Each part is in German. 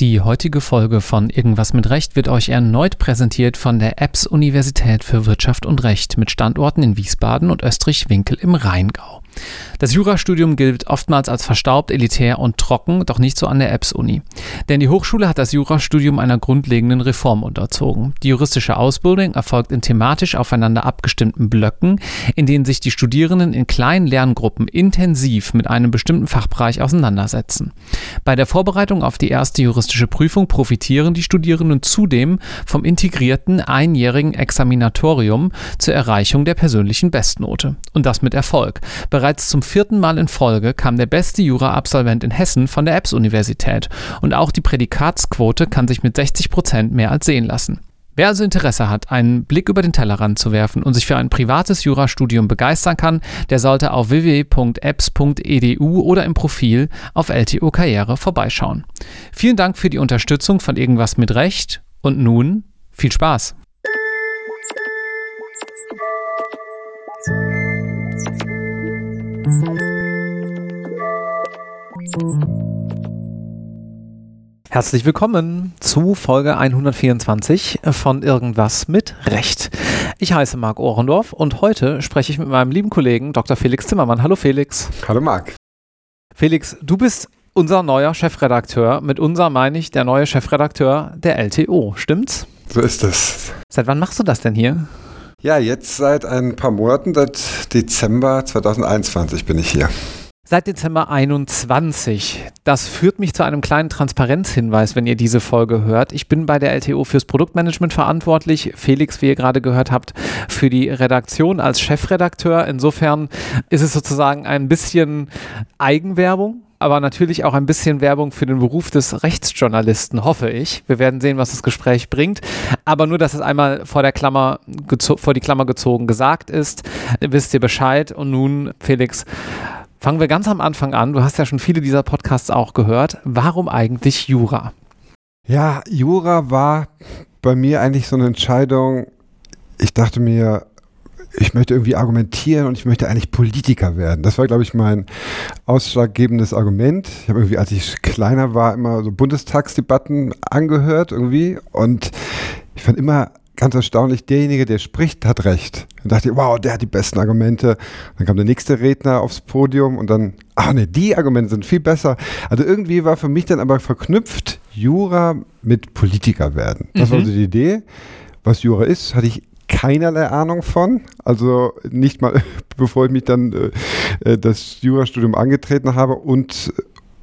Die heutige Folge von Irgendwas mit Recht wird euch erneut präsentiert von der EBS Universität für Wirtschaft und Recht mit Standorten in Wiesbaden und Österreich-Winkel im Rheingau. Das Jurastudium gilt oftmals als verstaubt, elitär und trocken, doch nicht so an der EBS-Uni. Denn die Hochschule hat das Jurastudium einer grundlegenden Reform unterzogen. Die juristische Ausbildung erfolgt in thematisch aufeinander abgestimmten Blöcken, in denen sich die Studierenden in kleinen Lerngruppen intensiv mit einem bestimmten Fachbereich auseinandersetzen. Bei der Vorbereitung auf die erste juristische Prüfung profitieren die Studierenden zudem vom integrierten einjährigen Examinatorium zur Erreichung der persönlichen Bestnote. Und das mit Erfolg. Bereits zum vierten Mal in Folge kam der beste Jura-Absolvent in Hessen von der EBS-Universität und auch die Prädikatsquote kann sich mit 60 Prozent mehr als sehen lassen. Wer also Interesse hat, einen Blick über den Tellerrand zu werfen und sich für ein privates Jurastudium begeistern kann, der sollte auf www.apps.edu oder im Profil auf LTO Karriere vorbeischauen. Vielen Dank für die Unterstützung von Irgendwas mit Recht und nun viel Spaß! Herzlich willkommen zu Folge 124 von Irgendwas mit Recht. Ich heiße Marc Ohrendorf und heute spreche ich mit meinem lieben Kollegen Dr. Felix Zimmermann. Hallo Felix. Hallo Marc. Felix, du bist unser neuer Chefredakteur. Mit unser meine ich der neue Chefredakteur der LTO, stimmt's? So ist es. Seit wann machst du das denn hier? Ja, jetzt seit ein paar Monaten, seit Dezember 2021 bin ich hier. Seit Dezember 21. Das führt mich zu einem kleinen Transparenzhinweis, wenn ihr diese Folge hört. Ich bin bei der LTO fürs Produktmanagement verantwortlich. Felix, wie ihr gerade gehört habt, für die Redaktion als Chefredakteur. Insofern ist es sozusagen ein bisschen Eigenwerbung aber natürlich auch ein bisschen Werbung für den Beruf des Rechtsjournalisten, hoffe ich. Wir werden sehen, was das Gespräch bringt. Aber nur, dass es einmal vor der Klammer, vor die Klammer gezogen gesagt ist, wisst ihr Bescheid. Und nun, Felix, Fangen wir ganz am Anfang an. Du hast ja schon viele dieser Podcasts auch gehört. Warum eigentlich Jura? Ja, Jura war bei mir eigentlich so eine Entscheidung. Ich dachte mir, ich möchte irgendwie argumentieren und ich möchte eigentlich Politiker werden. Das war, glaube ich, mein ausschlaggebendes Argument. Ich habe irgendwie, als ich kleiner war, immer so Bundestagsdebatten angehört irgendwie und ich fand immer ganz erstaunlich, derjenige, der spricht, hat recht. Dann dachte ich, wow, der hat die besten Argumente. Dann kam der nächste Redner aufs Podium und dann, ach ne, die Argumente sind viel besser. Also irgendwie war für mich dann aber verknüpft Jura mit Politiker werden. Das mhm. war so die Idee. Was Jura ist, hatte ich keinerlei Ahnung von. Also nicht mal, bevor ich mich dann äh, äh, das Jurastudium angetreten habe und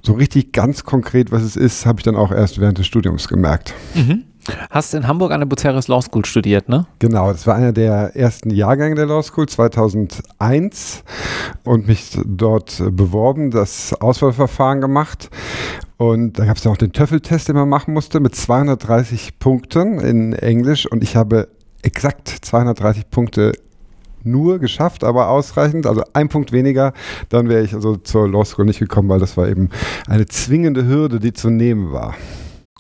so richtig ganz konkret, was es ist, habe ich dann auch erst während des Studiums gemerkt. Mhm. Hast in Hamburg an der Buceris Law School studiert, ne? Genau, das war einer der ersten Jahrgänge der Law School 2001 und mich dort beworben, das Auswahlverfahren gemacht. Und da gab es ja auch den Töffeltest, den man machen musste, mit 230 Punkten in Englisch. Und ich habe exakt 230 Punkte nur geschafft, aber ausreichend. Also ein Punkt weniger, dann wäre ich also zur Law School nicht gekommen, weil das war eben eine zwingende Hürde, die zu nehmen war.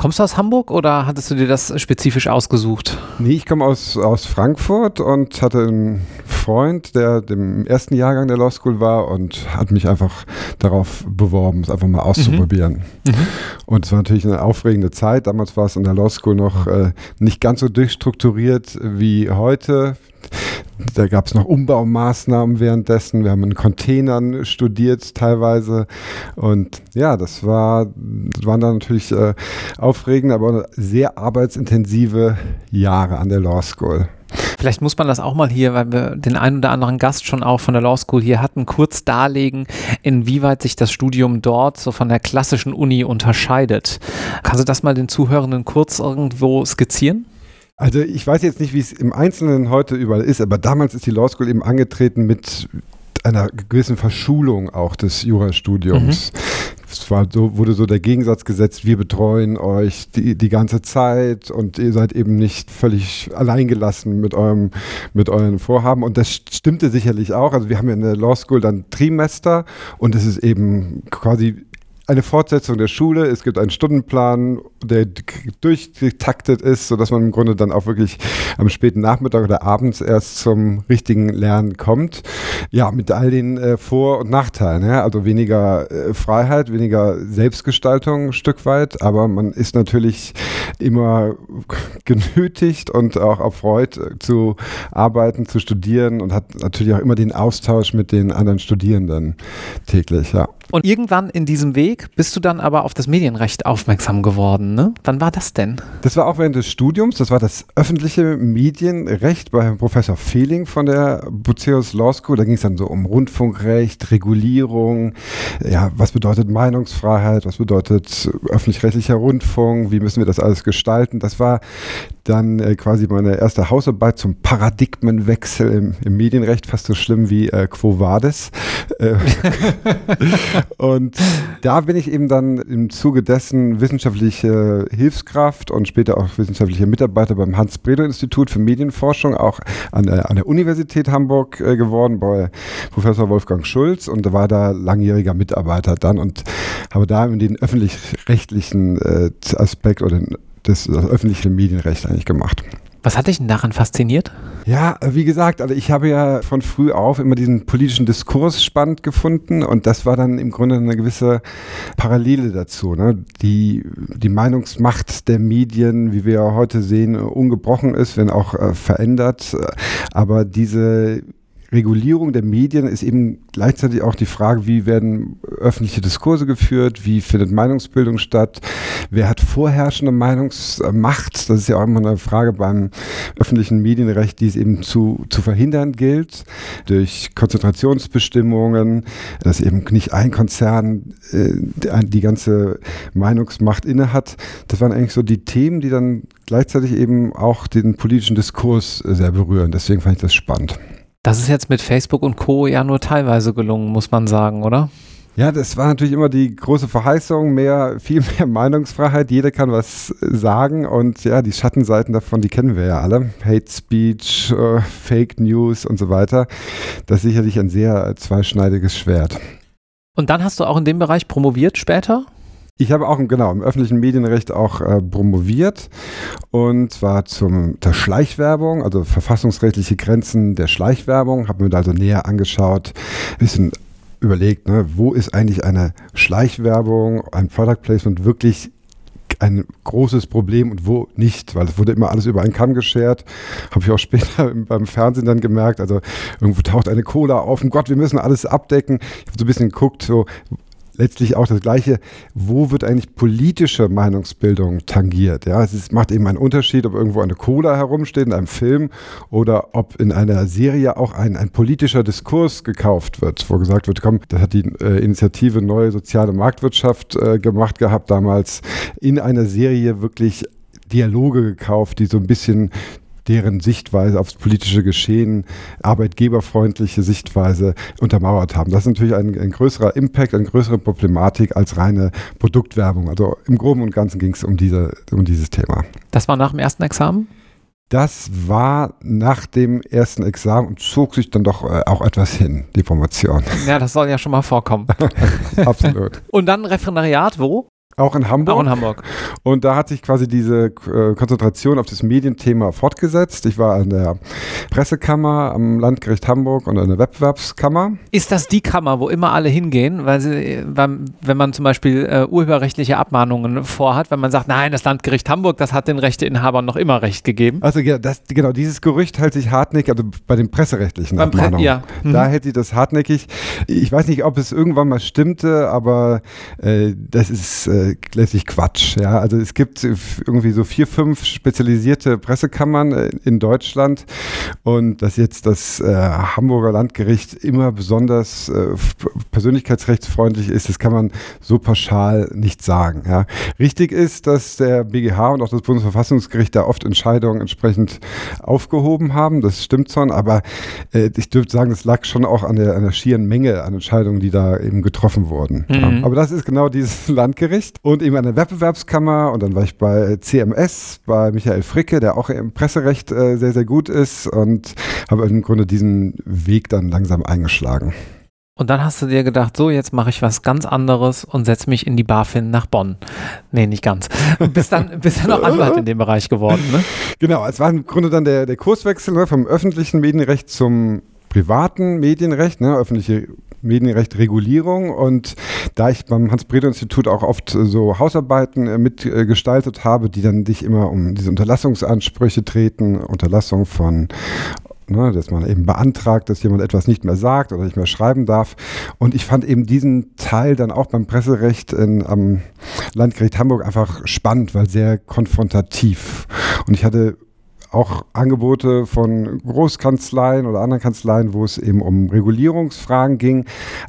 Kommst du aus Hamburg oder hattest du dir das spezifisch ausgesucht? Nee, ich komme aus, aus Frankfurt und hatte einen Freund, der im ersten Jahrgang der Law School war und hat mich einfach darauf beworben, es einfach mal auszuprobieren. Mhm. Mhm. Und es war natürlich eine aufregende Zeit. Damals war es in der Law School noch äh, nicht ganz so durchstrukturiert wie heute. Da gab es noch Umbaumaßnahmen währenddessen. Wir haben in Containern studiert teilweise. Und ja, das, war, waren dann natürlich äh, aufregende, aber sehr arbeitsintensive Jahre an der Law School. Vielleicht muss man das auch mal hier, weil wir den einen oder anderen Gast schon auch von der Law School hier hatten, kurz darlegen, inwieweit sich das Studium dort so von der klassischen Uni unterscheidet. Kannst du das mal den Zuhörenden kurz irgendwo skizzieren? Also ich weiß jetzt nicht, wie es im Einzelnen heute überall ist, aber damals ist die Law School eben angetreten mit einer gewissen Verschulung auch des Jurastudiums. Mhm. Es war so, wurde so der Gegensatz gesetzt, wir betreuen euch die, die ganze Zeit und ihr seid eben nicht völlig alleingelassen mit eurem, mit euren Vorhaben. Und das stimmte sicherlich auch. Also wir haben ja in der Law School dann Trimester und es ist eben quasi eine Fortsetzung der Schule. Es gibt einen Stundenplan, der durchgetaktet ist, sodass man im Grunde dann auch wirklich am späten Nachmittag oder abends erst zum richtigen Lernen kommt. Ja, mit all den äh, Vor- und Nachteilen. Ja? Also weniger äh, Freiheit, weniger Selbstgestaltung ein Stück weit, aber man ist natürlich immer genötigt und auch erfreut äh, zu arbeiten, zu studieren und hat natürlich auch immer den Austausch mit den anderen Studierenden täglich, ja. Und irgendwann in diesem Weg bist du dann aber auf das Medienrecht aufmerksam geworden, ne? Wann war das denn? Das war auch während des Studiums, das war das öffentliche Medienrecht bei Professor Fehling von der Buceus Law School. Da ging es dann so um Rundfunkrecht, Regulierung, ja, was bedeutet Meinungsfreiheit, was bedeutet öffentlich-rechtlicher Rundfunk, wie müssen wir das alles gestalten. Das war dann äh, quasi meine erste Hausarbeit zum Paradigmenwechsel im, im Medienrecht, fast so schlimm wie äh, Quo Vadis. Äh, und da bin ich eben dann im Zuge dessen wissenschaftliche Hilfskraft und später auch wissenschaftlicher Mitarbeiter beim Hans-Bredow-Institut für Medienforschung, auch an der, an der Universität Hamburg äh, geworden, bei Professor Wolfgang Schulz und war da langjähriger Mitarbeiter dann und habe da den öffentlich-rechtlichen äh, Aspekt oder das, das öffentliche Medienrecht eigentlich gemacht. Was hat dich denn daran fasziniert? Ja, wie gesagt, also ich habe ja von früh auf immer diesen politischen Diskurs spannend gefunden und das war dann im Grunde eine gewisse Parallele dazu. Ne? Die, die Meinungsmacht der Medien, wie wir heute sehen, ungebrochen ist, wenn auch äh, verändert. Aber diese Regulierung der Medien ist eben gleichzeitig auch die Frage, wie werden öffentliche Diskurse geführt, wie findet Meinungsbildung statt, wer hat vorherrschende Meinungsmacht, das ist ja auch immer eine Frage beim öffentlichen Medienrecht, die es eben zu, zu verhindern gilt, durch Konzentrationsbestimmungen, dass eben nicht ein Konzern äh, die ganze Meinungsmacht inne hat. Das waren eigentlich so die Themen, die dann gleichzeitig eben auch den politischen Diskurs sehr berühren. Deswegen fand ich das spannend. Das ist jetzt mit Facebook und Co. ja nur teilweise gelungen, muss man sagen, oder? Ja, das war natürlich immer die große Verheißung, mehr, viel mehr Meinungsfreiheit, jeder kann was sagen und ja, die Schattenseiten davon, die kennen wir ja alle. Hate Speech, äh, Fake News und so weiter. Das ist sicherlich ein sehr zweischneidiges Schwert. Und dann hast du auch in dem Bereich promoviert später? Ich habe auch genau im öffentlichen Medienrecht auch äh, promoviert und zwar zum der Schleichwerbung, also verfassungsrechtliche Grenzen der Schleichwerbung, habe mir da also näher angeschaut, ein bisschen überlegt, ne, wo ist eigentlich eine Schleichwerbung, ein Product Placement wirklich ein großes Problem und wo nicht, weil es wurde immer alles über einen Kamm geschert. Habe ich auch später beim Fernsehen dann gemerkt. Also irgendwo taucht eine Cola auf. Und Gott, wir müssen alles abdecken. Ich habe so ein bisschen geguckt, so letztlich auch das Gleiche, wo wird eigentlich politische Meinungsbildung tangiert? Ja, es macht eben einen Unterschied, ob irgendwo eine Cola herumsteht in einem Film oder ob in einer Serie auch ein, ein politischer Diskurs gekauft wird, wo gesagt wird, komm, das hat die äh, Initiative Neue Soziale Marktwirtschaft äh, gemacht gehabt, damals in einer Serie wirklich Dialoge gekauft, die so ein bisschen deren Sichtweise aufs politische Geschehen, arbeitgeberfreundliche Sichtweise untermauert haben. Das ist natürlich ein, ein größerer Impact, eine größere Problematik als reine Produktwerbung. Also im Groben und Ganzen ging es um, diese, um dieses Thema. Das war nach dem ersten Examen? Das war nach dem ersten Examen und zog sich dann doch äh, auch etwas hin, die Promotion. Ja, das soll ja schon mal vorkommen. Absolut. und dann Referendariat wo? Auch in Hamburg. Auch in Hamburg. Und da hat sich quasi diese äh, Konzentration auf das Medienthema fortgesetzt. Ich war an der Pressekammer am Landgericht Hamburg und an der Wettbewerbskammer. Ist das die Kammer, wo immer alle hingehen? Weil sie, wenn man zum Beispiel äh, urheberrechtliche Abmahnungen vorhat, wenn man sagt, nein, das Landgericht Hamburg, das hat den Rechteinhabern noch immer Recht gegeben. Also ja, das, genau, dieses Gerücht hält sich hartnäckig, also bei den presserechtlichen Beim Abmahnungen. Pre ja. Mhm. Da hält sich das hartnäckig. Ich weiß nicht, ob es irgendwann mal stimmte, aber äh, das ist äh, letztlich Quatsch. Ja, also es gibt irgendwie so vier, fünf spezialisierte Pressekammern äh, in Deutschland und dass jetzt das äh, Hamburger Landgericht immer besonders äh, persönlichkeitsrechtsfreundlich ist, das kann man so pauschal nicht sagen. Ja. Richtig ist, dass der BGH und auch das Bundesverfassungsgericht da oft Entscheidungen entsprechend aufgehoben haben. Das stimmt schon, aber äh, ich dürfte sagen, das lag schon auch an der, an der schieren Menge an Entscheidungen, die da eben getroffen wurden. Mhm. Ja. Aber das ist genau dieses Landgericht und eben an der Wettbewerbskammer und dann war ich bei CMS, bei Michael Fricke, der auch im Presserecht äh, sehr, sehr gut ist und habe im Grunde diesen Weg dann langsam eingeschlagen. Und dann hast du dir gedacht, so, jetzt mache ich was ganz anderes und setze mich in die BaFin nach Bonn. Nee, nicht ganz. Bist dann, bist dann auch Anwalt in dem Bereich geworden, ne? Genau, es war im Grunde dann der, der Kurswechsel ne, vom öffentlichen Medienrecht zum privaten Medienrecht, ne, öffentliche Medienrecht Regulierung und da ich beim Hans-Bredow-Institut auch oft so Hausarbeiten äh, mitgestaltet habe, die dann dich immer um diese Unterlassungsansprüche treten, Unterlassung von Ne, dass man eben beantragt, dass jemand etwas nicht mehr sagt oder nicht mehr schreiben darf. Und ich fand eben diesen Teil dann auch beim Presserecht in, am Landgericht Hamburg einfach spannend, weil sehr konfrontativ. Und ich hatte auch Angebote von Großkanzleien oder anderen Kanzleien, wo es eben um Regulierungsfragen ging.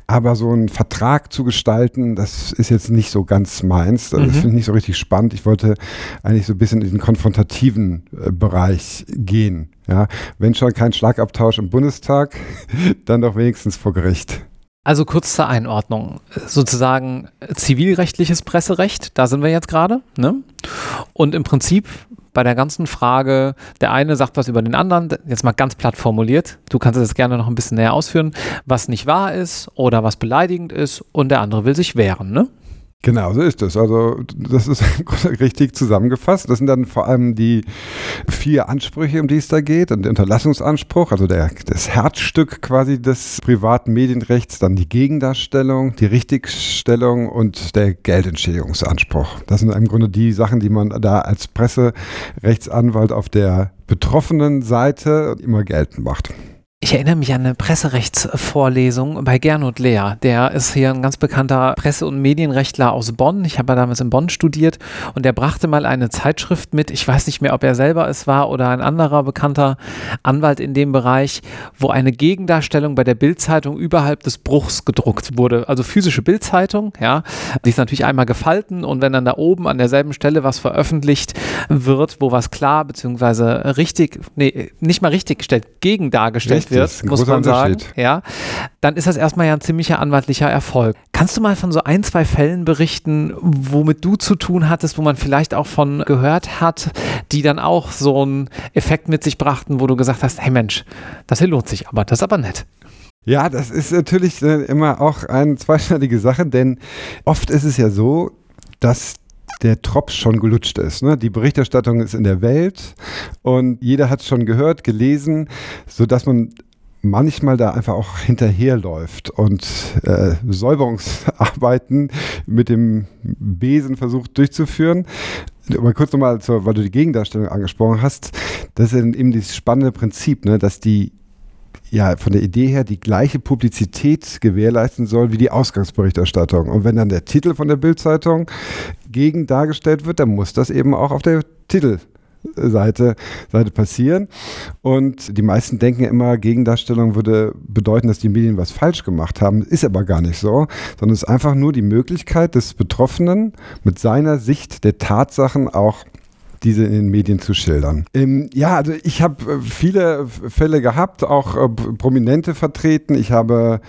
Aber so einen Vertrag zu gestalten, das ist jetzt nicht so ganz meins. Das mhm. finde ich nicht so richtig spannend. Ich wollte eigentlich so ein bisschen in den konfrontativen äh, Bereich gehen. Ja, wenn schon kein Schlagabtausch im Bundestag, dann doch wenigstens vor Gericht. Also kurz zur Einordnung. Sozusagen zivilrechtliches Presserecht, da sind wir jetzt gerade. Ne? Und im Prinzip bei der ganzen Frage, der eine sagt was über den anderen, jetzt mal ganz platt formuliert, du kannst es gerne noch ein bisschen näher ausführen, was nicht wahr ist oder was beleidigend ist und der andere will sich wehren, ne? Genau, so ist es. Also das ist richtig zusammengefasst. Das sind dann vor allem die vier Ansprüche, um die es da geht. Und der Unterlassungsanspruch, also der, das Herzstück quasi des privaten Medienrechts, dann die Gegendarstellung, die Richtigstellung und der Geldentschädigungsanspruch. Das sind im Grunde die Sachen, die man da als Presserechtsanwalt auf der betroffenen Seite immer geltend macht. Ich erinnere mich an eine Presserechtsvorlesung bei Gernot Lehr. Der ist hier ein ganz bekannter Presse- und Medienrechtler aus Bonn. Ich habe damals in Bonn studiert und der brachte mal eine Zeitschrift mit. Ich weiß nicht mehr, ob er selber es war oder ein anderer bekannter Anwalt in dem Bereich, wo eine Gegendarstellung bei der Bildzeitung überhalb des Bruchs gedruckt wurde. Also physische Bildzeitung, ja. Die ist natürlich einmal gefalten und wenn dann da oben an derselben Stelle was veröffentlicht wird, wo was klar bzw. richtig, nee, nicht mal richtig gestellt, gegen dargestellt wird, muss man sagen, ja, dann ist das erstmal ja ein ziemlicher anwaltlicher Erfolg. Kannst du mal von so ein, zwei Fällen berichten, womit du zu tun hattest, wo man vielleicht auch von gehört hat, die dann auch so einen Effekt mit sich brachten, wo du gesagt hast, hey Mensch, das hier lohnt sich aber, das ist aber nett. Ja, das ist natürlich äh, immer auch eine zweischneidige Sache, denn oft ist es ja so, dass der Tropf schon gelutscht ist. Ne? Die Berichterstattung ist in der Welt und jeder hat es schon gehört, gelesen, sodass man manchmal da einfach auch hinterherläuft und äh, Säuberungsarbeiten mit dem Besen versucht durchzuführen. Aber kurz nochmal, weil du die Gegendarstellung angesprochen hast, das ist eben dieses spannende Prinzip, ne, dass die ja von der Idee her die gleiche Publizität gewährleisten soll wie die Ausgangsberichterstattung. Und wenn dann der Titel von der Bildzeitung gegen dargestellt wird, dann muss das eben auch auf der Titelseite Seite passieren. Und die meisten denken immer, Gegendarstellung würde bedeuten, dass die Medien was falsch gemacht haben. Ist aber gar nicht so, sondern es ist einfach nur die Möglichkeit des Betroffenen mit seiner Sicht der Tatsachen auch diese in den Medien zu schildern. Ähm, ja, also ich habe äh, viele Fälle gehabt, auch äh, prominente vertreten. Ich habe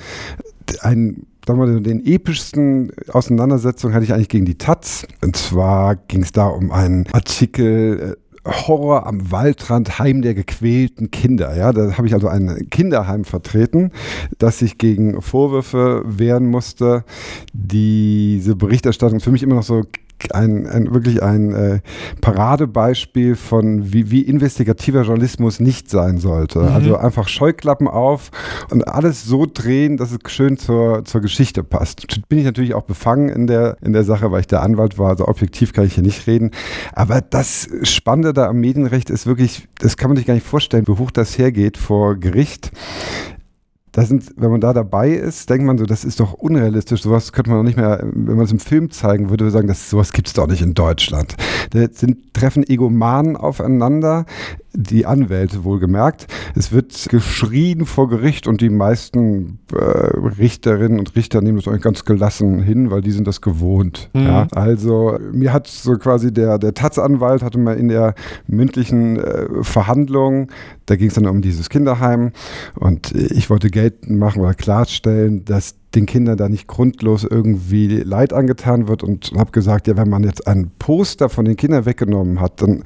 ein sagen wir, den epischsten Auseinandersetzung hatte ich eigentlich gegen die Taz. Und zwar ging es da um einen Artikel, äh, Horror am Waldrand, Heim der gequälten Kinder. Ja, da habe ich also ein Kinderheim vertreten, das sich gegen Vorwürfe wehren musste. Diese Berichterstattung ist für mich immer noch so ein, ein wirklich ein äh, Paradebeispiel von, wie, wie investigativer Journalismus nicht sein sollte. Mhm. Also einfach Scheuklappen auf und alles so drehen, dass es schön zur, zur Geschichte passt. Bin ich natürlich auch befangen in der, in der Sache, weil ich der Anwalt war, also objektiv kann ich hier nicht reden. Aber das Spannende da am Medienrecht ist wirklich, das kann man sich gar nicht vorstellen, wie hoch das hergeht vor Gericht da sind, wenn man da dabei ist, denkt man so, das ist doch unrealistisch. Sowas könnte man doch nicht mehr, wenn man es im Film zeigen würde, sagen, das, sowas gibt es doch nicht in Deutschland. Da sind, treffen Egomanen aufeinander, die Anwälte wohlgemerkt. Es wird geschrien vor Gericht und die meisten äh, Richterinnen und Richter nehmen das eigentlich ganz gelassen hin, weil die sind das gewohnt. Mhm. Ja? Also mir hat so quasi der, der Taz-Anwalt hatte mal in der mündlichen äh, Verhandlung, da ging es dann um dieses Kinderheim und ich wollte geltend machen oder klarstellen, dass den Kindern da nicht grundlos irgendwie Leid angetan wird und habe gesagt, ja, wenn man jetzt ein Poster von den Kindern weggenommen hat, dann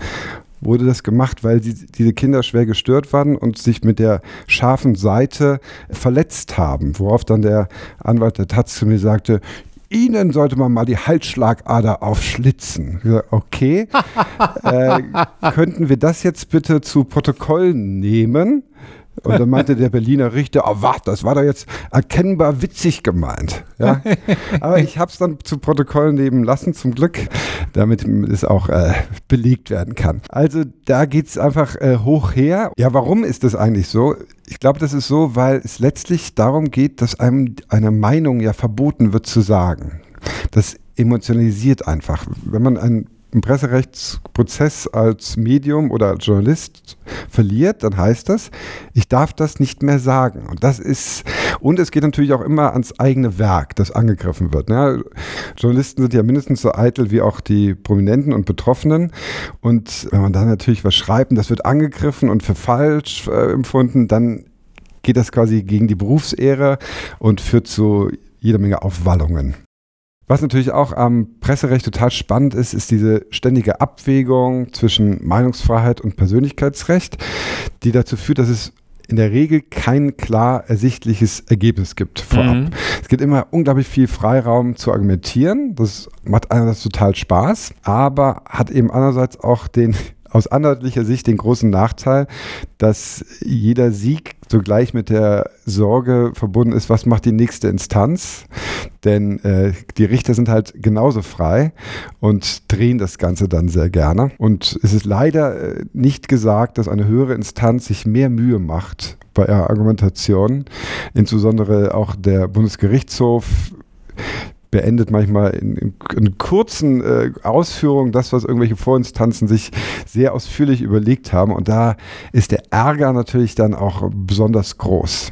wurde das gemacht, weil die, diese Kinder schwer gestört waren und sich mit der scharfen Seite verletzt haben. Worauf dann der Anwalt der Taz zu mir sagte, Ihnen sollte man mal die Halsschlagader aufschlitzen. Okay, äh, könnten wir das jetzt bitte zu Protokoll nehmen? Und dann meinte der Berliner Richter, oh warte, das war doch jetzt erkennbar witzig gemeint. Ja? Aber ich habe es dann zu Protokoll nehmen lassen, zum Glück, damit es auch äh, belegt werden kann. Also da geht es einfach äh, hoch her. Ja, warum ist das eigentlich so? Ich glaube, das ist so, weil es letztlich darum geht, dass einem eine Meinung ja verboten wird zu sagen. Das emotionalisiert einfach. Wenn man ein einen Presserechtsprozess als Medium oder als Journalist verliert, dann heißt das, ich darf das nicht mehr sagen. Und das ist, und es geht natürlich auch immer ans eigene Werk, das angegriffen wird. Ne? Journalisten sind ja mindestens so eitel wie auch die Prominenten und Betroffenen. Und wenn man da natürlich was schreibt und das wird angegriffen und für falsch äh, empfunden, dann geht das quasi gegen die Berufsehre und führt zu jeder Menge Aufwallungen. Was natürlich auch am Presserecht total spannend ist, ist diese ständige Abwägung zwischen Meinungsfreiheit und Persönlichkeitsrecht, die dazu führt, dass es in der Regel kein klar ersichtliches Ergebnis gibt vorab. Mhm. Es gibt immer unglaublich viel Freiraum zu argumentieren. Das macht einerseits total Spaß, aber hat eben andererseits auch den aus anwaltlicher Sicht den großen Nachteil, dass jeder Sieg zugleich mit der Sorge verbunden ist, was macht die nächste Instanz? Denn äh, die Richter sind halt genauso frei und drehen das Ganze dann sehr gerne. Und es ist leider äh, nicht gesagt, dass eine höhere Instanz sich mehr Mühe macht bei ihrer Argumentation. Insbesondere auch der Bundesgerichtshof beendet manchmal in, in, in kurzen äh, Ausführungen das, was irgendwelche Vorinstanzen sich sehr ausführlich überlegt haben. Und da ist der Ärger natürlich dann auch besonders groß.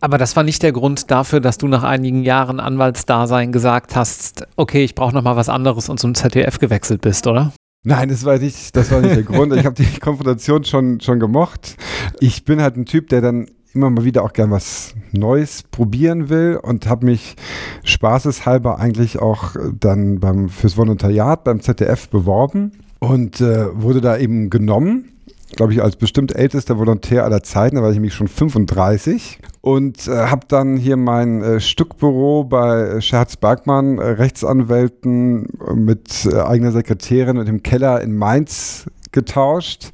Aber das war nicht der Grund dafür, dass du nach einigen Jahren Anwaltsdasein gesagt hast, okay, ich brauche noch mal was anderes und zum ZDF gewechselt bist, oder? Nein, das war nicht, das war nicht der Grund. Ich habe die Konfrontation schon, schon gemocht. Ich bin halt ein Typ, der dann immer mal wieder auch gern was Neues probieren will und habe mich spaßeshalber eigentlich auch dann beim, fürs Volontariat beim ZDF beworben und äh, wurde da eben genommen. Glaube ich, als bestimmt ältester Volontär aller Zeiten, da war ich nämlich schon 35 und äh, habe dann hier mein äh, Stückbüro bei Scherz Bergmann, äh, Rechtsanwälten mit äh, eigener Sekretärin und im Keller in Mainz getauscht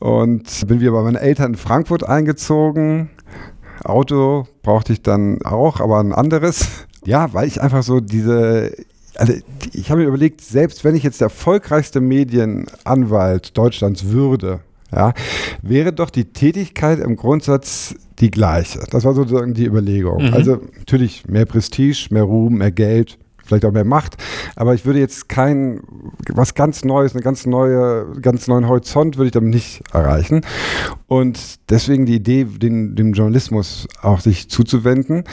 und bin wieder bei meinen Eltern in Frankfurt eingezogen. Auto brauchte ich dann auch, aber ein anderes. Ja, weil ich einfach so diese also ich habe mir überlegt, selbst wenn ich jetzt der erfolgreichste Medienanwalt Deutschlands würde, ja, wäre doch die Tätigkeit im Grundsatz die gleiche. Das war sozusagen die Überlegung. Mhm. Also natürlich mehr Prestige, mehr Ruhm, mehr Geld, vielleicht auch mehr Macht. Aber ich würde jetzt kein, was ganz Neues, eine ganz neue, ganz neuen Horizont würde ich damit nicht erreichen. Und deswegen die Idee, den, dem Journalismus auch sich zuzuwenden,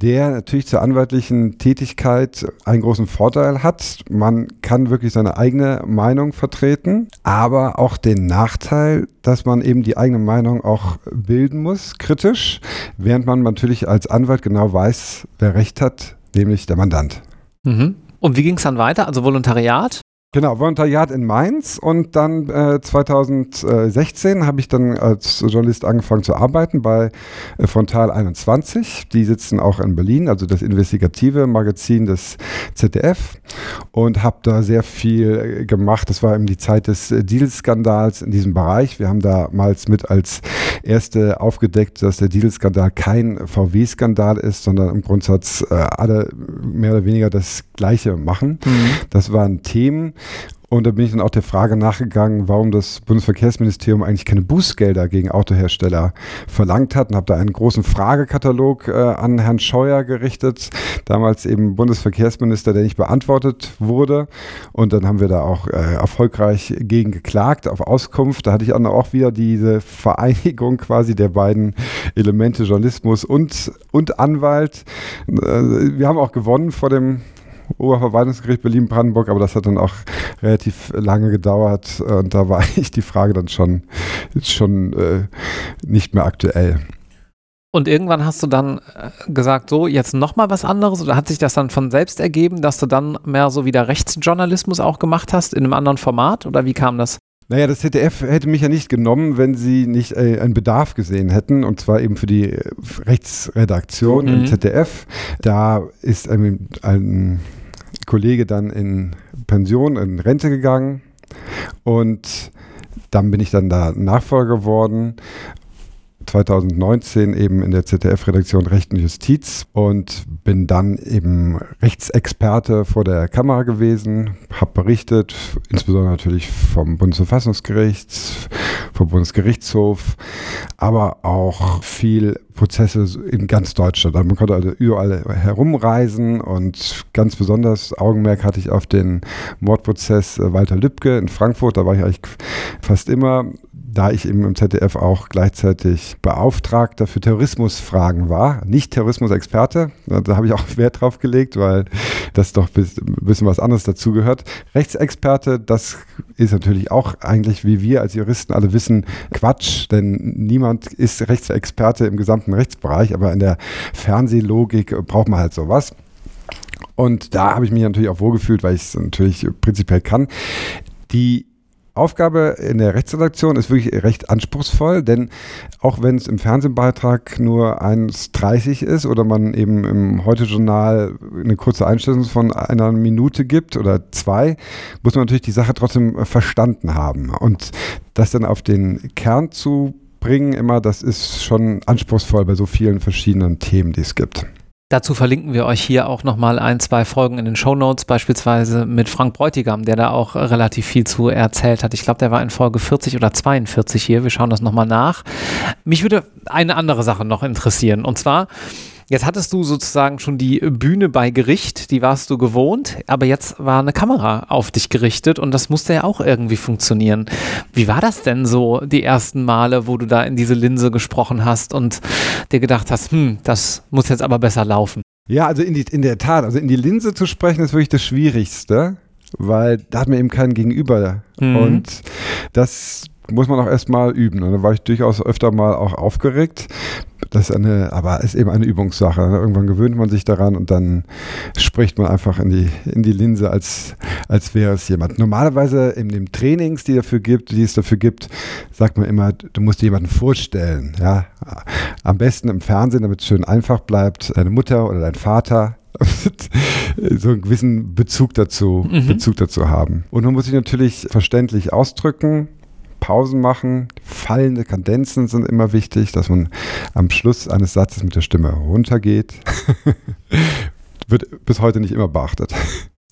der natürlich zur anwaltlichen Tätigkeit einen großen Vorteil hat. Man kann wirklich seine eigene Meinung vertreten, aber auch den Nachteil, dass man eben die eigene Meinung auch bilden muss, kritisch, während man natürlich als Anwalt genau weiß, wer Recht hat, nämlich der Mandant. Mhm. Und wie ging es dann weiter? Also Volontariat? Genau, Volontariat in Mainz und dann äh, 2016 habe ich dann als Journalist angefangen zu arbeiten bei äh, Frontal 21. Die sitzen auch in Berlin, also das investigative Magazin des ZDF und habe da sehr viel äh, gemacht. Das war eben die Zeit des äh, Deal-Skandals in diesem Bereich. Wir haben damals mit als erste aufgedeckt, dass der Deal-Skandal kein VW-Skandal ist, sondern im Grundsatz äh, alle mehr oder weniger das Gleiche machen. Mhm. Das waren Themen, und da bin ich dann auch der Frage nachgegangen, warum das Bundesverkehrsministerium eigentlich keine Bußgelder gegen Autohersteller verlangt hat und habe da einen großen Fragekatalog äh, an Herrn Scheuer gerichtet, damals eben Bundesverkehrsminister, der nicht beantwortet wurde. Und dann haben wir da auch äh, erfolgreich gegen geklagt auf Auskunft. Da hatte ich auch wieder diese Vereinigung quasi der beiden Elemente Journalismus und, und Anwalt. Äh, wir haben auch gewonnen vor dem Oberverwaltungsgericht Berlin-Brandenburg, aber das hat dann auch relativ lange gedauert und da war eigentlich die Frage dann schon, schon äh, nicht mehr aktuell. Und irgendwann hast du dann äh, gesagt, so, jetzt nochmal was anderes? Oder hat sich das dann von selbst ergeben, dass du dann mehr so wieder Rechtsjournalismus auch gemacht hast in einem anderen Format? Oder wie kam das? Naja, das ZDF hätte mich ja nicht genommen, wenn sie nicht äh, einen Bedarf gesehen hätten, und zwar eben für die äh, Rechtsredaktion mhm. im ZDF. Da ist ein, ein Kollege dann in Pension, in Rente gegangen und dann bin ich dann da Nachfolger geworden 2019 eben in der ZDF-Redaktion Recht und Justiz und bin dann eben Rechtsexperte vor der Kamera gewesen, habe berichtet, insbesondere natürlich vom Bundesverfassungsgericht, vom Bundesgerichtshof, aber auch viel Prozesse in ganz Deutschland. Also man konnte also überall herumreisen und ganz besonders Augenmerk hatte ich auf den Mordprozess Walter Lübcke in Frankfurt. Da war ich eigentlich fast immer da ich eben im ZDF auch gleichzeitig Beauftragter für Terrorismusfragen war, nicht Terrorismusexperte, da habe ich auch Wert drauf gelegt, weil das doch ein bisschen was anderes dazugehört. Rechtsexperte, das ist natürlich auch eigentlich, wie wir als Juristen alle wissen, Quatsch, denn niemand ist Rechtsexperte im gesamten Rechtsbereich, aber in der Fernsehlogik braucht man halt sowas. Und da habe ich mich natürlich auch wohlgefühlt, weil ich es natürlich prinzipiell kann. Die Aufgabe in der Rechtsredaktion ist wirklich recht anspruchsvoll, denn auch wenn es im Fernsehbeitrag nur 1,30 ist oder man eben im Heute-Journal eine kurze Einstellung von einer Minute gibt oder zwei, muss man natürlich die Sache trotzdem verstanden haben. Und das dann auf den Kern zu bringen, immer, das ist schon anspruchsvoll bei so vielen verschiedenen Themen, die es gibt. Dazu verlinken wir euch hier auch nochmal ein, zwei Folgen in den Show Notes, beispielsweise mit Frank Bräutigam, der da auch relativ viel zu erzählt hat. Ich glaube, der war in Folge 40 oder 42 hier. Wir schauen das nochmal nach. Mich würde eine andere Sache noch interessieren. Und zwar, Jetzt hattest du sozusagen schon die Bühne bei Gericht, die warst du gewohnt, aber jetzt war eine Kamera auf dich gerichtet und das musste ja auch irgendwie funktionieren. Wie war das denn so die ersten Male, wo du da in diese Linse gesprochen hast und dir gedacht hast, hm, das muss jetzt aber besser laufen? Ja, also in, die, in der Tat, also in die Linse zu sprechen ist wirklich das Schwierigste, weil da hat man eben keinen Gegenüber. Mhm. Und das muss man auch erstmal üben. Und da war ich durchaus öfter mal auch aufgeregt. Das ist eine, aber ist eben eine Übungssache. Irgendwann gewöhnt man sich daran und dann spricht man einfach in die, in die Linse, als, als wäre es jemand. Normalerweise in den Trainings, die, dafür gibt, die es dafür gibt, sagt man immer, du musst dir jemanden vorstellen. Ja? Am besten im Fernsehen, damit es schön einfach bleibt, deine Mutter oder dein Vater, so einen gewissen Bezug dazu, mhm. Bezug dazu haben. Und man muss sich natürlich verständlich ausdrücken. Pausen machen. Fallende Kadenzen sind immer wichtig, dass man am Schluss eines Satzes mit der Stimme runtergeht. Wird bis heute nicht immer beachtet.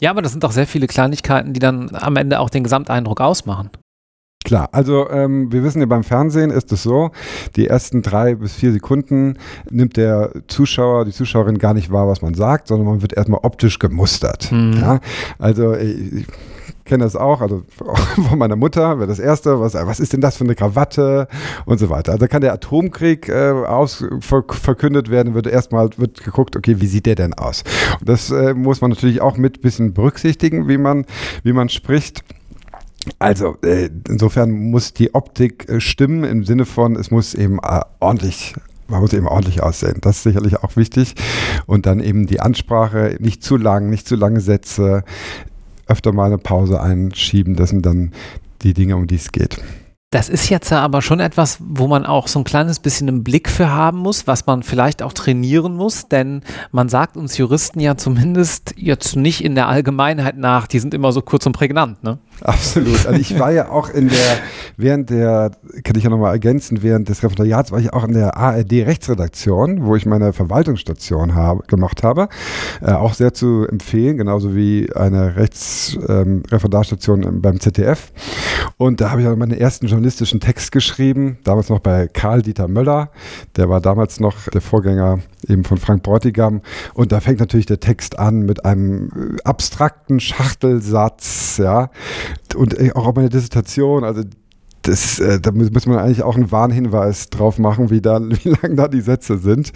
Ja, aber das sind doch sehr viele Kleinigkeiten, die dann am Ende auch den Gesamteindruck ausmachen. Klar, also ähm, wir wissen ja beim Fernsehen ist es so, die ersten drei bis vier Sekunden nimmt der Zuschauer, die Zuschauerin gar nicht wahr, was man sagt, sondern man wird erstmal optisch gemustert. Mhm. Ja? Also ich, kenne das auch, also von meiner Mutter, wäre das erste, was, was ist denn das für eine Krawatte und so weiter. Also kann der Atomkrieg äh, aus, ver, verkündet werden, wird erstmal wird geguckt, okay, wie sieht der denn aus? Und das äh, muss man natürlich auch mit ein bisschen berücksichtigen, wie man, wie man spricht. Also, äh, insofern muss die Optik äh, stimmen im Sinne von, es muss eben äh, ordentlich man muss eben ordentlich aussehen. Das ist sicherlich auch wichtig. Und dann eben die Ansprache, nicht zu lang, nicht zu lange Sätze, öfter mal eine Pause einschieben. Das sind dann die Dinge, um die es geht. Das ist jetzt aber schon etwas, wo man auch so ein kleines bisschen einen Blick für haben muss, was man vielleicht auch trainieren muss, denn man sagt uns Juristen ja zumindest jetzt nicht in der Allgemeinheit nach, die sind immer so kurz und prägnant, ne? Absolut. Also ich war ja auch in der, während der, kann ich ja nochmal ergänzen, während des Referendariats war ich auch in der ARD-Rechtsredaktion, wo ich meine Verwaltungsstation habe, gemacht habe. Äh, auch sehr zu empfehlen, genauso wie eine Rechtsreferendarstation ähm, beim ZDF. Und da habe ich auch meinen ersten journalistischen Text geschrieben, damals noch bei Karl Dieter Möller. Der war damals noch der Vorgänger eben von Frank Bräutigam. Und da fängt natürlich der Text an mit einem äh, abstrakten Schachtelsatz, ja. Und äh, auch auf meine Dissertation, also das, äh, da muss man eigentlich auch einen Warnhinweis drauf machen, wie, da, wie lang da die Sätze sind.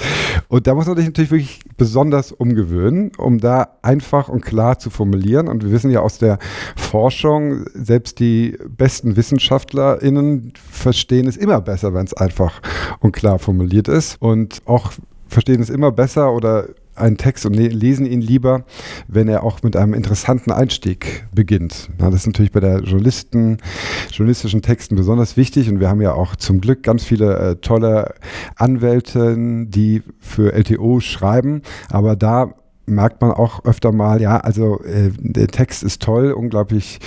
Und da muss man sich natürlich wirklich besonders umgewöhnen, um da einfach und klar zu formulieren. Und wir wissen ja aus der Forschung, selbst die besten WissenschaftlerInnen verstehen es immer besser, wenn es einfach und klar formuliert ist. Und auch verstehen es immer besser oder einen Text und lesen ihn lieber, wenn er auch mit einem interessanten Einstieg beginnt. Na, das ist natürlich bei der Journalisten, journalistischen Texten besonders wichtig und wir haben ja auch zum Glück ganz viele äh, tolle Anwälte, die für LTO schreiben, aber da merkt man auch öfter mal, ja, also äh, der Text ist toll, unglaublich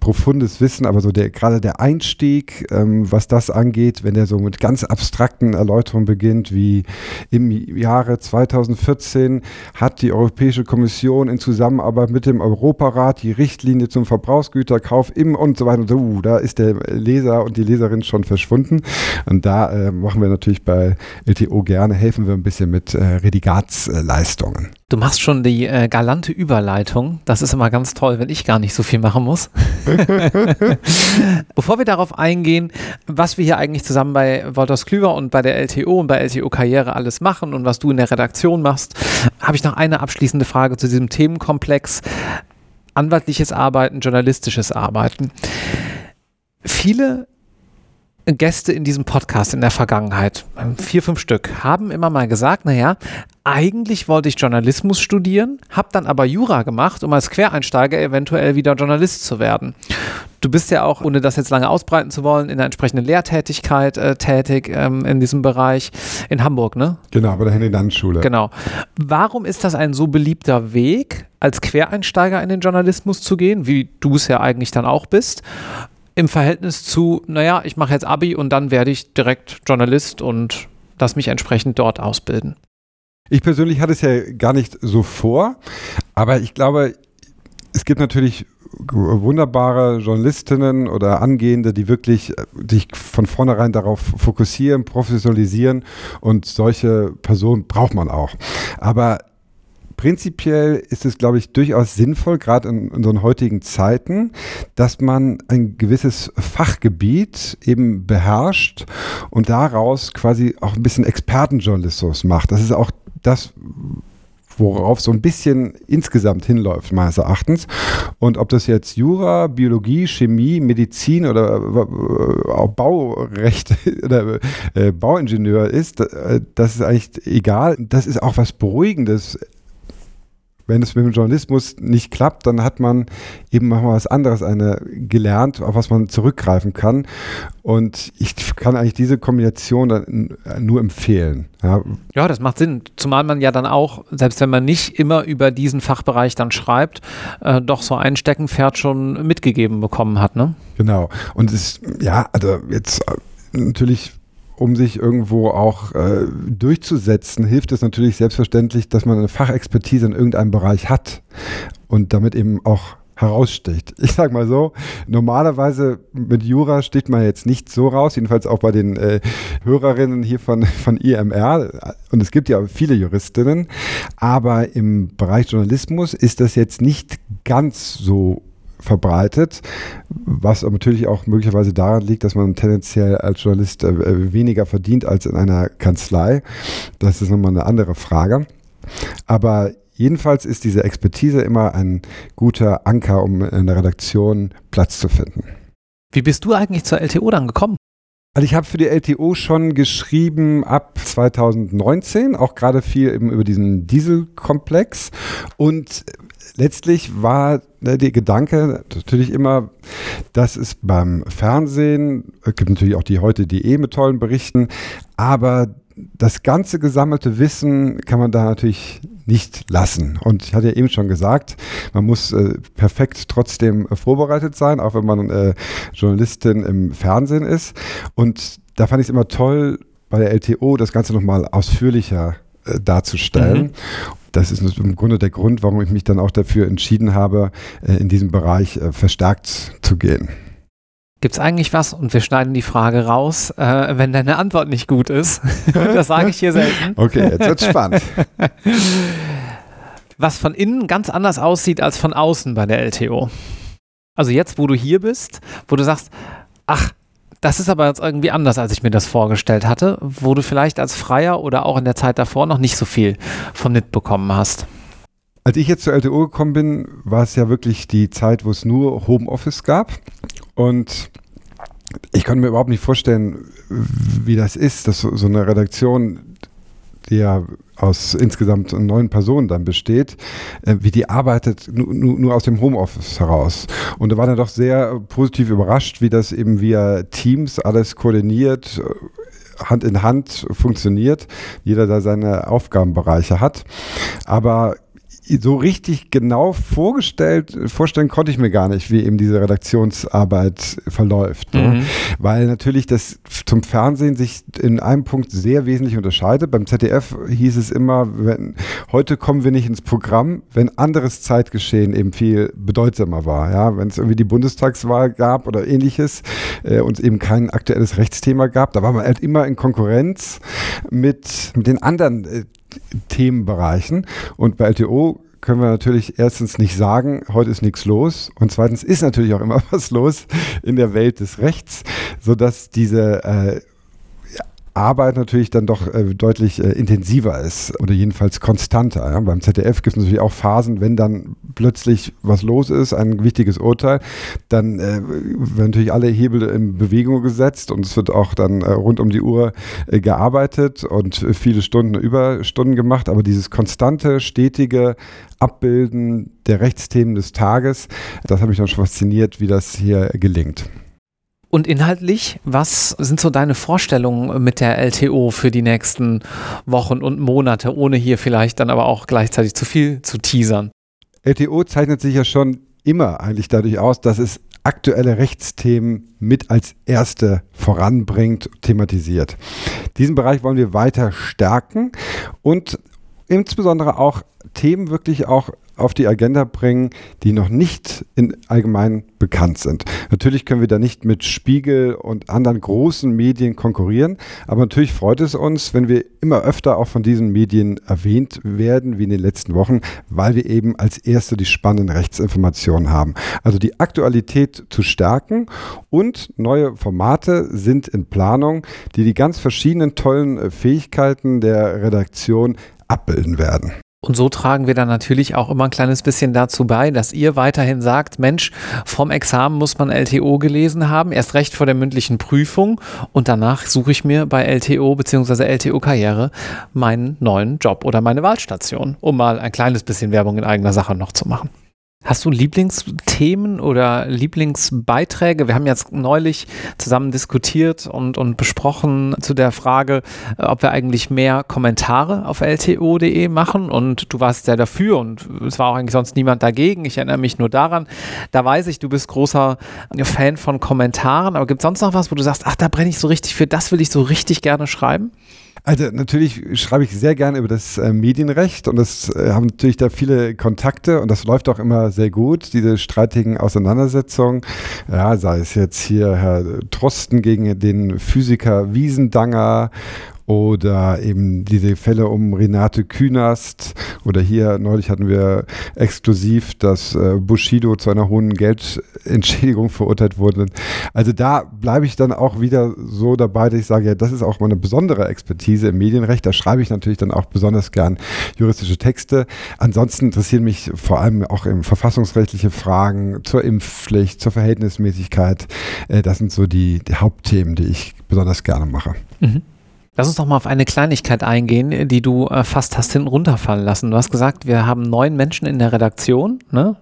profundes Wissen, aber so der gerade der Einstieg, ähm, was das angeht, wenn der so mit ganz abstrakten Erläuterungen beginnt, wie im Jahre 2014 hat die Europäische Kommission in Zusammenarbeit mit dem Europarat die Richtlinie zum Verbrauchsgüterkauf im und so weiter und so, uh, da ist der Leser und die Leserin schon verschwunden und da äh, machen wir natürlich bei LTO gerne, helfen wir ein bisschen mit äh, Redigatsleistungen. Du machst schon die äh, galante Überleitung. Das ist immer ganz toll, wenn ich gar nicht so viel machen muss. Bevor wir darauf eingehen, was wir hier eigentlich zusammen bei Wolters Klüver und bei der LTO und bei LTO Karriere alles machen und was du in der Redaktion machst, habe ich noch eine abschließende Frage zu diesem Themenkomplex. Anwaltliches Arbeiten, journalistisches Arbeiten. Viele Gäste in diesem Podcast in der Vergangenheit, vier, fünf Stück, haben immer mal gesagt, naja, eigentlich wollte ich Journalismus studieren, habe dann aber Jura gemacht, um als Quereinsteiger eventuell wieder Journalist zu werden. Du bist ja auch, ohne das jetzt lange ausbreiten zu wollen, in der entsprechenden Lehrtätigkeit äh, tätig ähm, in diesem Bereich in Hamburg, ne? Genau, bei der Henry-Dann-Schule. Genau. Warum ist das ein so beliebter Weg, als Quereinsteiger in den Journalismus zu gehen, wie du es ja eigentlich dann auch bist? Im Verhältnis zu, naja, ich mache jetzt Abi und dann werde ich direkt Journalist und lass mich entsprechend dort ausbilden. Ich persönlich hatte es ja gar nicht so vor, aber ich glaube, es gibt natürlich wunderbare Journalistinnen oder Angehende, die wirklich sich von vornherein darauf fokussieren, professionalisieren und solche Personen braucht man auch. Aber prinzipiell ist es, glaube ich, durchaus sinnvoll, gerade in unseren heutigen Zeiten, dass man ein gewisses Fachgebiet eben beherrscht und daraus quasi auch ein bisschen Expertenjournalismus macht. Das ist auch das, worauf so ein bisschen insgesamt hinläuft, meines Erachtens. Und ob das jetzt Jura, Biologie, Chemie, Medizin oder äh, auch Baurecht oder äh, Bauingenieur ist, äh, das ist eigentlich egal. Das ist auch was Beruhigendes wenn es mit dem Journalismus nicht klappt, dann hat man eben mal was anderes eine gelernt, auf was man zurückgreifen kann. Und ich kann eigentlich diese Kombination dann nur empfehlen. Ja. ja, das macht Sinn. Zumal man ja dann auch, selbst wenn man nicht immer über diesen Fachbereich dann schreibt, äh, doch so ein Steckenpferd schon mitgegeben bekommen hat, ne? Genau. Und es, ja, also jetzt äh, natürlich um sich irgendwo auch äh, durchzusetzen, hilft es natürlich selbstverständlich, dass man eine Fachexpertise in irgendeinem Bereich hat und damit eben auch heraussticht. Ich sag mal so, normalerweise mit Jura steht man jetzt nicht so raus, jedenfalls auch bei den äh, Hörerinnen hier von, von IMR. Und es gibt ja viele Juristinnen, aber im Bereich Journalismus ist das jetzt nicht ganz so verbreitet, was natürlich auch möglicherweise daran liegt, dass man tendenziell als Journalist äh, weniger verdient als in einer Kanzlei. Das ist nochmal eine andere Frage. Aber jedenfalls ist diese Expertise immer ein guter Anker, um in der Redaktion Platz zu finden. Wie bist du eigentlich zur LTO dann gekommen? Also ich habe für die LTO schon geschrieben ab 2019, auch gerade viel eben über diesen Dieselkomplex. Und letztlich war ne, der Gedanke natürlich immer, dass es beim Fernsehen, es gibt natürlich auch die heute.de mit tollen Berichten, aber das ganze gesammelte Wissen kann man da natürlich nicht lassen. Und ich hatte ja eben schon gesagt, man muss äh, perfekt trotzdem äh, vorbereitet sein, auch wenn man äh, Journalistin im Fernsehen ist. Und da fand ich es immer toll, bei der LTO das Ganze nochmal ausführlicher äh, darzustellen. Mhm das ist im Grunde der Grund, warum ich mich dann auch dafür entschieden habe, äh, in diesem Bereich äh, verstärkt zu gehen. Gibt es eigentlich was, und wir schneiden die Frage raus, äh, wenn deine Antwort nicht gut ist? das sage ich hier selten. Okay, jetzt wird spannend. Was von innen ganz anders aussieht als von außen bei der LTO. Also jetzt, wo du hier bist, wo du sagst, ach, das ist aber jetzt irgendwie anders, als ich mir das vorgestellt hatte, wo du vielleicht als Freier oder auch in der Zeit davor noch nicht so viel von mitbekommen hast. Als ich jetzt zur LTO gekommen bin, war es ja wirklich die Zeit, wo es nur Homeoffice gab. Und ich konnte mir überhaupt nicht vorstellen, wie das ist, dass so, so eine Redaktion die ja aus insgesamt neun Personen dann besteht, äh, wie die arbeitet, nur, nur aus dem Homeoffice heraus. Und da war dann doch sehr positiv überrascht, wie das eben via Teams alles koordiniert, äh, Hand in Hand funktioniert, jeder da seine Aufgabenbereiche hat. Aber so richtig genau vorgestellt, vorstellen konnte ich mir gar nicht, wie eben diese Redaktionsarbeit verläuft. Ne? Mhm. Weil natürlich das zum Fernsehen sich in einem Punkt sehr wesentlich unterscheidet. Beim ZDF hieß es immer, wenn, heute kommen wir nicht ins Programm, wenn anderes Zeitgeschehen eben viel bedeutsamer war. Ja, wenn es irgendwie die Bundestagswahl gab oder ähnliches äh, und eben kein aktuelles Rechtsthema gab, da war man halt immer in Konkurrenz mit, mit den anderen äh, Themenbereichen. Und bei LTO können wir natürlich erstens nicht sagen, heute ist nichts los. Und zweitens ist natürlich auch immer was los in der Welt des Rechts, sodass diese äh, Arbeit natürlich dann doch äh, deutlich äh, intensiver ist oder jedenfalls konstanter. Ja? Beim ZDF gibt es natürlich auch Phasen, wenn dann plötzlich was los ist, ein wichtiges Urteil, dann äh, werden natürlich alle Hebel in Bewegung gesetzt und es wird auch dann äh, rund um die Uhr äh, gearbeitet und viele Stunden Überstunden gemacht. Aber dieses konstante, stetige Abbilden der Rechtsthemen des Tages, das hat mich dann schon fasziniert, wie das hier gelingt. Und inhaltlich, was sind so deine Vorstellungen mit der LTO für die nächsten Wochen und Monate, ohne hier vielleicht dann aber auch gleichzeitig zu viel zu teasern? LTO zeichnet sich ja schon immer eigentlich dadurch aus, dass es aktuelle Rechtsthemen mit als erste voranbringt, thematisiert. Diesen Bereich wollen wir weiter stärken und insbesondere auch Themen wirklich auch auf die Agenda bringen, die noch nicht in allgemein bekannt sind. Natürlich können wir da nicht mit Spiegel und anderen großen Medien konkurrieren, aber natürlich freut es uns, wenn wir immer öfter auch von diesen Medien erwähnt werden, wie in den letzten Wochen, weil wir eben als erste die spannenden Rechtsinformationen haben. Also die Aktualität zu stärken und neue Formate sind in Planung, die die ganz verschiedenen tollen Fähigkeiten der Redaktion abbilden werden. Und so tragen wir dann natürlich auch immer ein kleines bisschen dazu bei, dass ihr weiterhin sagt, Mensch, vom Examen muss man LTO gelesen haben, erst recht vor der mündlichen Prüfung und danach suche ich mir bei LTO bzw. LTO Karriere meinen neuen Job oder meine Wahlstation, um mal ein kleines bisschen Werbung in eigener Sache noch zu machen. Hast du Lieblingsthemen oder Lieblingsbeiträge? Wir haben jetzt neulich zusammen diskutiert und, und besprochen zu der Frage, äh, ob wir eigentlich mehr Kommentare auf lto.de machen. Und du warst ja dafür und es war auch eigentlich sonst niemand dagegen. Ich erinnere mich nur daran. Da weiß ich, du bist großer Fan von Kommentaren. Aber gibt es sonst noch was, wo du sagst, ach, da brenne ich so richtig für, das will ich so richtig gerne schreiben? Also natürlich schreibe ich sehr gerne über das äh, Medienrecht und das äh, haben natürlich da viele Kontakte und das läuft auch immer sehr gut, diese streitigen Auseinandersetzungen. Ja, sei es jetzt hier Herr Trosten gegen den Physiker Wiesendanger oder eben diese Fälle um Renate Künast oder hier neulich hatten wir exklusiv, dass äh, Bushido zu einer hohen Geldentschädigung verurteilt wurde. Also da bleibe ich dann auch wieder so dabei, dass ich sage, ja, das ist auch meine besondere Expertise im Medienrecht. Da schreibe ich natürlich dann auch besonders gern juristische Texte. Ansonsten interessieren mich vor allem auch im verfassungsrechtliche Fragen zur Impfpflicht, zur Verhältnismäßigkeit. Äh, das sind so die, die Hauptthemen, die ich besonders gerne mache. Mhm. Lass uns doch mal auf eine Kleinigkeit eingehen, die du äh, fast hast hinten runterfallen lassen. Du hast gesagt, wir haben neun Menschen in der Redaktion, ne?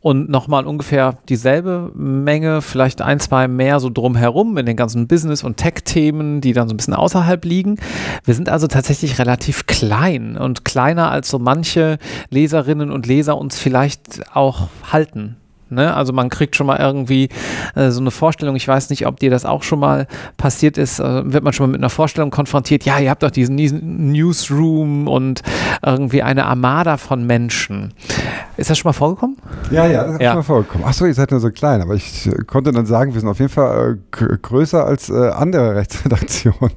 Und nochmal ungefähr dieselbe Menge, vielleicht ein, zwei mehr so drumherum in den ganzen Business- und Tech-Themen, die dann so ein bisschen außerhalb liegen. Wir sind also tatsächlich relativ klein und kleiner als so manche Leserinnen und Leser uns vielleicht auch halten. Ne? Also man kriegt schon mal irgendwie äh, so eine Vorstellung. Ich weiß nicht, ob dir das auch schon mal passiert ist. Äh, wird man schon mal mit einer Vorstellung konfrontiert? Ja, ihr habt doch diesen, diesen Newsroom und irgendwie eine Armada von Menschen. Ist das schon mal vorgekommen? Ja, ja, das ist ja. schon mal vorgekommen. Achso, ihr seid nur so klein, aber ich äh, konnte dann sagen, wir sind auf jeden Fall äh, größer als äh, andere Rechtsredaktionen.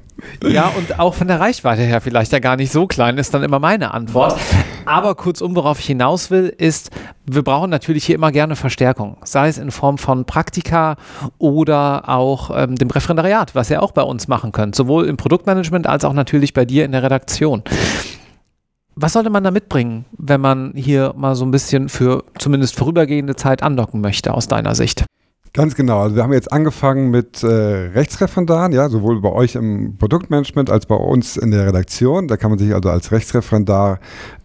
Ja, und auch von der Reichweite her vielleicht ja gar nicht so klein, ist dann immer meine Antwort. Aber kurzum, worauf ich hinaus will, ist, wir brauchen natürlich hier immer gerne Verstärkung, sei es in Form von Praktika oder auch ähm, dem Referendariat, was ihr auch bei uns machen könnt, sowohl im Produktmanagement als auch natürlich bei dir in der Redaktion. Was sollte man da mitbringen, wenn man hier mal so ein bisschen für zumindest vorübergehende Zeit andocken möchte, aus deiner Sicht? Ganz genau. Also wir haben jetzt angefangen mit äh, Rechtsreferendaren, ja, sowohl bei euch im Produktmanagement als bei uns in der Redaktion. Da kann man sich also als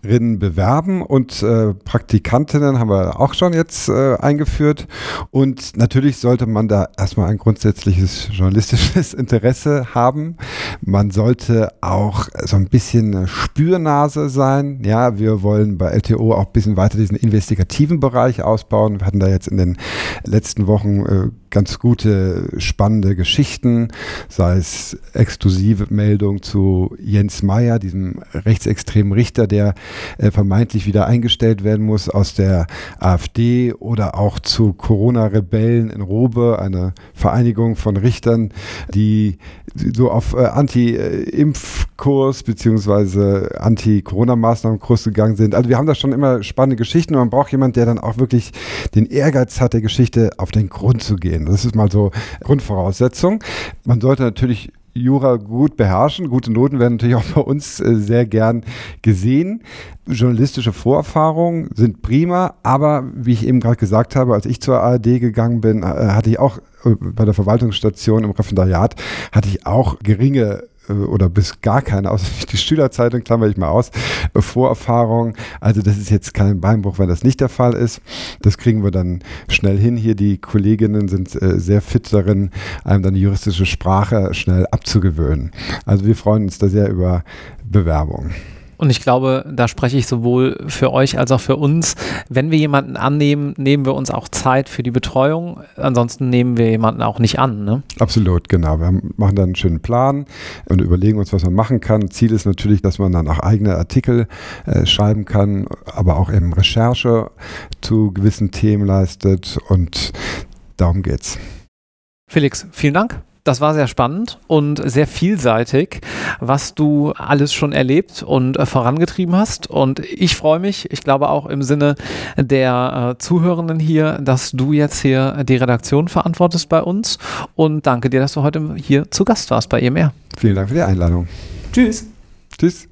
Rechtsreferendarin bewerben und äh, Praktikantinnen haben wir auch schon jetzt äh, eingeführt. Und natürlich sollte man da erstmal ein grundsätzliches journalistisches Interesse haben. Man sollte auch so ein bisschen Spürnase sein. Ja, wir wollen bei LTO auch ein bisschen weiter diesen investigativen Bereich ausbauen. Wir hatten da jetzt in den letzten Wochen äh, ganz gute, spannende Geschichten, sei es exklusive Meldung zu Jens Meyer, diesem rechtsextremen Richter, der äh, vermeintlich wieder eingestellt werden muss aus der AfD oder auch zu Corona-Rebellen in Robe, eine Vereinigung von Richtern, die so auf äh, Anti-Impfkurs beziehungsweise Anti-Corona-Maßnahmenkurs gegangen sind. Also wir haben da schon immer spannende Geschichten und man braucht jemanden, der dann auch wirklich den Ehrgeiz hat, der Geschichte auf den Grund zu gehen. Das ist mal so Grundvoraussetzung. Man sollte natürlich Jura gut beherrschen. Gute Noten werden natürlich auch bei uns äh, sehr gern gesehen. Journalistische Vorerfahrungen sind prima, aber wie ich eben gerade gesagt habe, als ich zur ARD gegangen bin, äh, hatte ich auch äh, bei der Verwaltungsstation im Referendariat, hatte ich auch geringe oder bis gar keine, außer die Schülerzeitung klammer ich mal aus, äh, Vorerfahrung. Also das ist jetzt kein Beinbruch, wenn das nicht der Fall ist. Das kriegen wir dann schnell hin. Hier die Kolleginnen sind äh, sehr fit darin, einem dann die juristische Sprache schnell abzugewöhnen. Also wir freuen uns da sehr über Bewerbungen. Und ich glaube, da spreche ich sowohl für euch als auch für uns. Wenn wir jemanden annehmen, nehmen wir uns auch Zeit für die Betreuung. Ansonsten nehmen wir jemanden auch nicht an. Ne? Absolut, genau. Wir machen dann einen schönen Plan und überlegen uns, was man machen kann. Ziel ist natürlich, dass man dann auch eigene Artikel äh, schreiben kann, aber auch eben Recherche zu gewissen Themen leistet. Und darum geht's. Felix, vielen Dank das war sehr spannend und sehr vielseitig, was du alles schon erlebt und äh, vorangetrieben hast. Und ich freue mich, ich glaube auch im Sinne der äh, Zuhörenden hier, dass du jetzt hier die Redaktion verantwortest bei uns. Und danke dir, dass du heute hier zu Gast warst bei EMR. Vielen Dank für die Einladung. Tschüss. Tschüss.